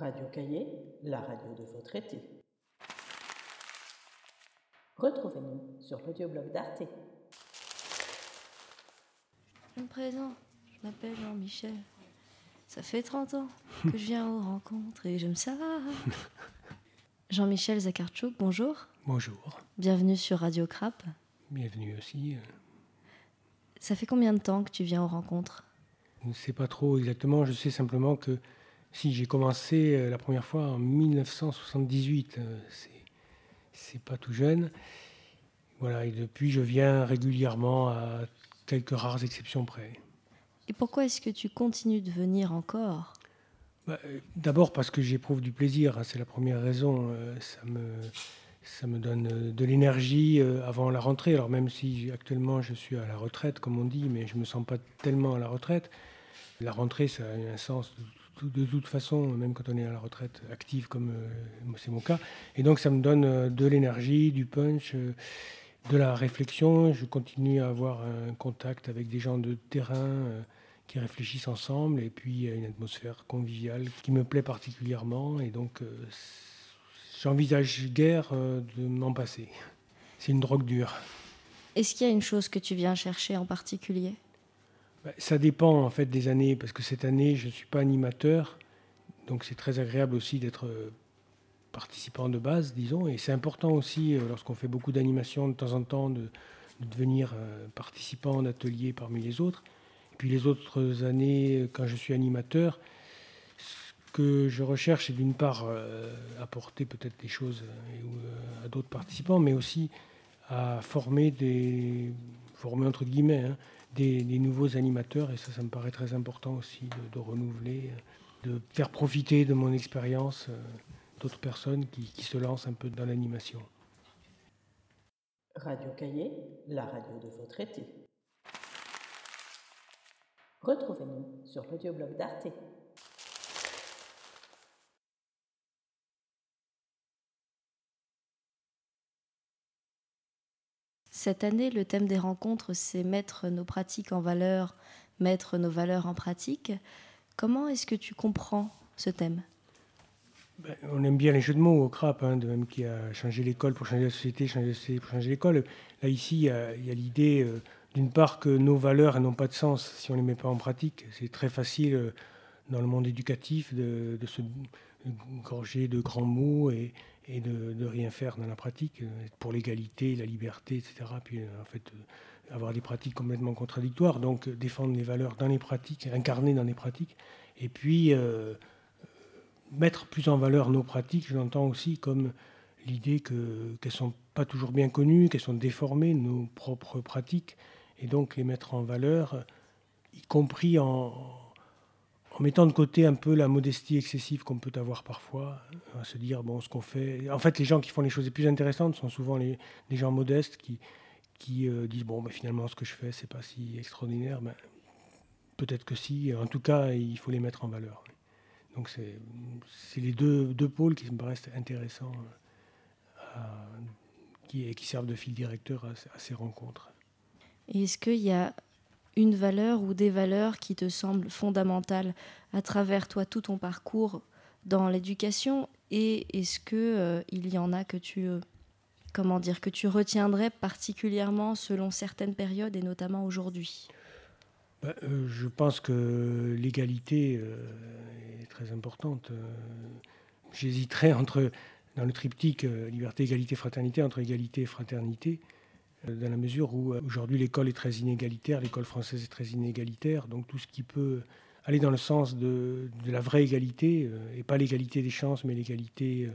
Radio Cahier, la radio de votre été. Retrouvez-nous sur l'audioblog d'Arte. Je me présente, je m'appelle Jean-Michel. Ça fait 30 ans que je viens aux rencontres et j'aime ça. Jean-Michel Zakarchuk, bonjour. Bonjour, Bienvenue sur Radio Crap. bienvenue aussi. Ça fait combien de temps que tu viens aux rencontres? Je ne sais pas trop exactement, je sais simplement que si j'ai commencé euh, la première fois en 1978, euh, c'est- pas tout jeune. Voilà, et depuis je viens régulièrement à quelques rares exceptions près. Et pourquoi est-ce que tu continues de venir encore? Bah, euh, D'abord parce que j'éprouve du plaisir, hein, c'est la première raison. euh, ça, me, ça me donne de l'énergie euh, avant la rentrée. Alors même si actuellement je suis à la retraite, comme on dit, mais je ne me sens pas tellement à la retraite. La rentrée, ça a un sens de, de toute façon, même quand on est à la retraite active, comme euh, c'est mon cas. Et donc ça me donne euh, de l'énergie, du punch. euh, de la réflexion, je continue à avoir un contact avec des gens de terrain qui réfléchissent ensemble et puis une atmosphère conviviale qui me plaît particulièrement et donc j'envisage guère de m'en passer. C'est une drogue dure. Est-ce qu'il y a une chose que tu viens chercher en particulier? Ça dépend en fait des années parce que cette année je ne suis pas animateur donc c'est très agréable aussi d'être euh, participant de base disons et c'est important aussi euh, lorsqu'on fait beaucoup d'animation de temps en temps de, de devenir euh, participant d'ateliers parmi les autres. Et puis les autres années, quand je suis animateur, ce que je recherche, c'est d'une part apporter peut-être des choses à d'autres participants, mais aussi à former des, former entre guillemets, hein, des, nouveaux animateurs. Et ça, ça me paraît très important aussi de, renouveler, de faire profiter de mon expérience euh, d'autres personnes qui, qui se lancent un peu dans l'animation. Radio Cahier, la radio de votre été. Retrouvez-nous sur l'audioblog d'Arte. Cette année, le thème des rencontres, c'est mettre nos pratiques en valeur, mettre nos valeurs en pratique. Comment est-ce que tu comprends ce thème? Ben, on aime bien les jeux de mots au CRAP, hein, de même qui a changé l'école pour changer la société, changer la société pour changer l'école. Là, ici, il y a, y l'idée, euh, d'une part, que nos valeurs n'ont pas de sens si on ne les met pas en pratique. C'est très facile euh, dans le monde éducatif de, de se gorger de grands mots et, et de, rien faire dans la pratique, euh, pour l'égalité, la liberté, etc. Puis, euh, en fait, euh, avoir des pratiques complètement contradictoires. Donc, défendre les valeurs dans les pratiques, incarner dans les pratiques. Et puis, mettre plus en valeur nos pratiques, je l'entends aussi comme l'idée que, qu'elles ne sont pas toujours bien connues, qu'elles sont déformées, nos propres pratiques, et donc les mettre en valeur, y compris en, en mettant de côté un peu la modestie excessive qu'on peut avoir parfois, à se dire, bon, ce qu'on fait... En fait, les gens qui font les choses les plus intéressantes sont souvent les, gens modestes qui, qui euh, disent, bon, ben, finalement, ce que je fais, c'est pas si extraordinaire. Ben, peut-être que si, en tout cas, il faut les mettre en valeur. Donc c'est les deux, deux pôles qui me paraissent intéressants, euh, à- qui, qui servent de fil directeur à, à ces rencontres. Est-ce qu'il y a une valeur ou des valeurs qui te semblent fondamentales à travers toi, tout ton parcours dans l'éducation Et est-ce que euh, il y en a que tu, euh, comment dire, que tu retiendrais particulièrement selon certaines périodes et notamment aujourd'hui? Ben, euh, je pense que l'égalité est très importante. J'hésiterais entre, dans le triptyque liberté, égalité, fraternité, entre égalité et fraternité, dans la mesure où euh, aujourd'hui l'école est très inégalitaire, l'école française est très inégalitaire, donc tout ce qui peut aller dans le sens de, la vraie égalité, euh, et pas l'égalité des chances, mais l'égalité, euh,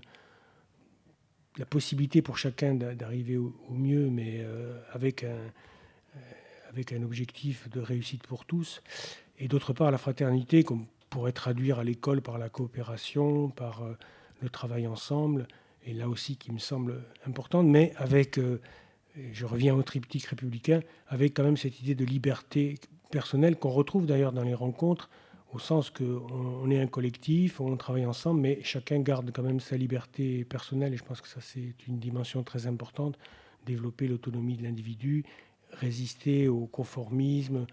la possibilité pour chacun d'a- d'arriver au, mieux, mais euh, avec un objectif de réussite pour tous, et d'autre part la fraternité qu'on pourrait traduire à l'école par la coopération, par euh, le travail ensemble, et là aussi qui me semble importante, mais avec, euh, je reviens au triptyque républicain, avec quand même cette idée de liberté personnelle qu'on retrouve d'ailleurs dans les rencontres, au sens qu'on on est un collectif, on travaille ensemble, mais chacun garde quand même sa liberté personnelle, et je pense que ça c'est une dimension très importante, développer l'autonomie de l'individu, résister au conformisme,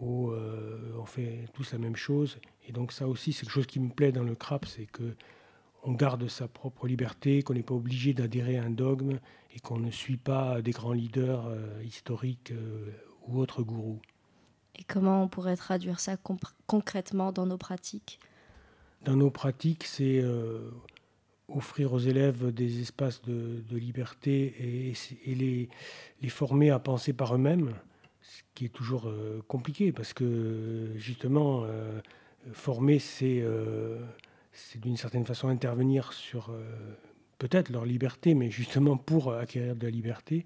où on fait tous la même chose. Et donc ça aussi, c'est quelque chose qui me plaît dans le CRAP, c'est que on garde sa propre liberté, qu'on n'est pas obligé d'adhérer à un dogme et qu'on ne suit pas des grands leaders historiques ou autres gourous. Et comment on pourrait traduire ça concrètement dans nos pratiques? Dans nos pratiques, c'est euh, offrir aux élèves des espaces de, liberté et, les, les, former à penser par eux-mêmes, ce qui est toujours euh, compliqué parce que justement, euh, former, c'est c'est d'une certaine façon intervenir sur peut-être leur liberté, mais justement pour acquérir de la liberté.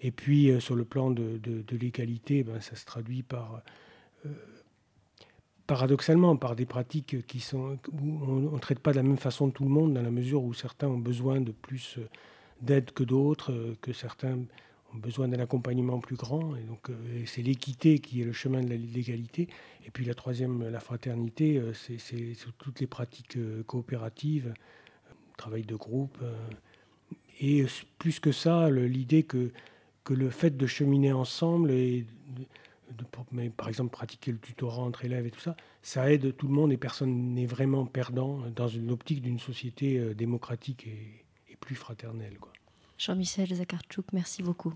Et puis, euh, sur le plan de, l'égalité, ben, ça se traduit par, euh, paradoxalement, par des pratiques qui sont, où on ne traite pas de la même façon tout le monde, dans la mesure où certains ont besoin de plus euh, d'aide que d'autres, que certains ont besoin d'un accompagnement plus grand. Et donc, c'est l'équité qui est le chemin de l'égalité. Et puis, la troisième, la fraternité, c'est toutes les pratiques coopératives, travail de groupe. Et plus que ça, l'idée que que le fait de cheminer ensemble et par exemple pratiquer le tutorat entre élèves et tout ça, ça aide tout le monde et personne n'est vraiment perdant dans une optique d'une société euh, démocratique et, et plus fraternelle. Jean-Michel Zakarchuk, merci beaucoup.